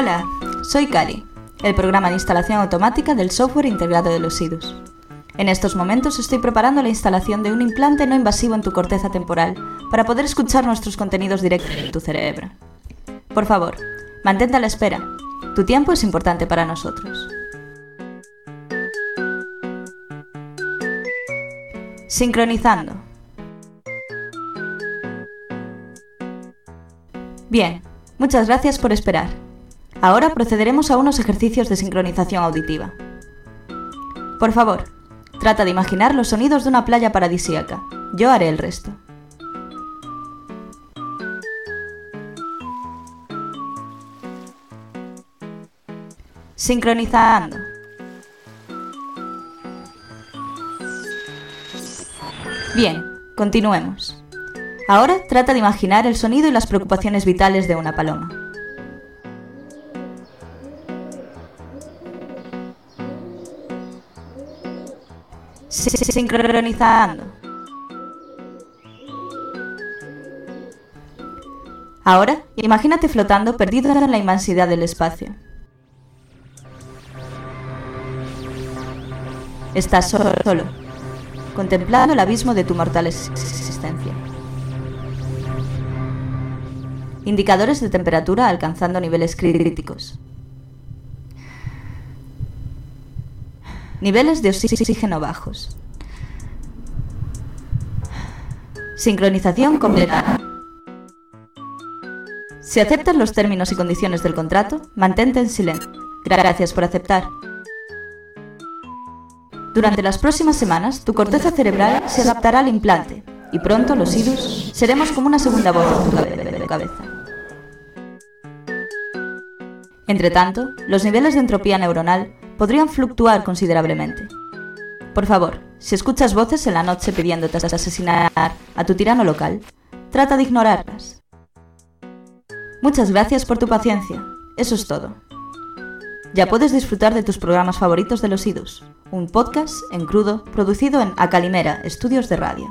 Hola, soy Cali, el programa de instalación automática del software integrado de los IDUS. En estos momentos estoy preparando la instalación de un implante no invasivo en tu corteza temporal para poder escuchar nuestros contenidos directos en tu cerebro. Por favor, mantente a la espera. Tu tiempo es importante para nosotros. Sincronizando. Bien, muchas gracias por esperar. Ahora procederemos a unos ejercicios de sincronización auditiva. Por favor, trata de imaginar los sonidos de una playa paradisíaca. Yo haré el resto. Sincronizando. Bien, continuemos. Ahora trata de imaginar el sonido y las preocupaciones vitales de una paloma. Sincronizando. Ahora, imagínate flotando perdido en la inmensidad del espacio. Estás solo, solo, contemplando el abismo de tu mortal existencia. Indicadores de temperatura alcanzando niveles críticos. Niveles de oxígeno bajos. Sincronización completa. Si aceptas los términos y condiciones del contrato, mantente en silencio. Gracias por aceptar. Durante las próximas semanas, tu corteza cerebral se adaptará al implante y pronto los IDUS seremos como una segunda voz en tu cabeza. Entre tanto, los niveles de entropía neuronal podrían fluctuar considerablemente. Por favor, si escuchas voces en la noche pidiéndote asesinar a tu tirano local, trata de ignorarlas. Muchas gracias por tu paciencia. Eso es todo. Ya puedes disfrutar de tus programas favoritos de los IDUS, un podcast en crudo producido en Acalimera, Estudios de Radio.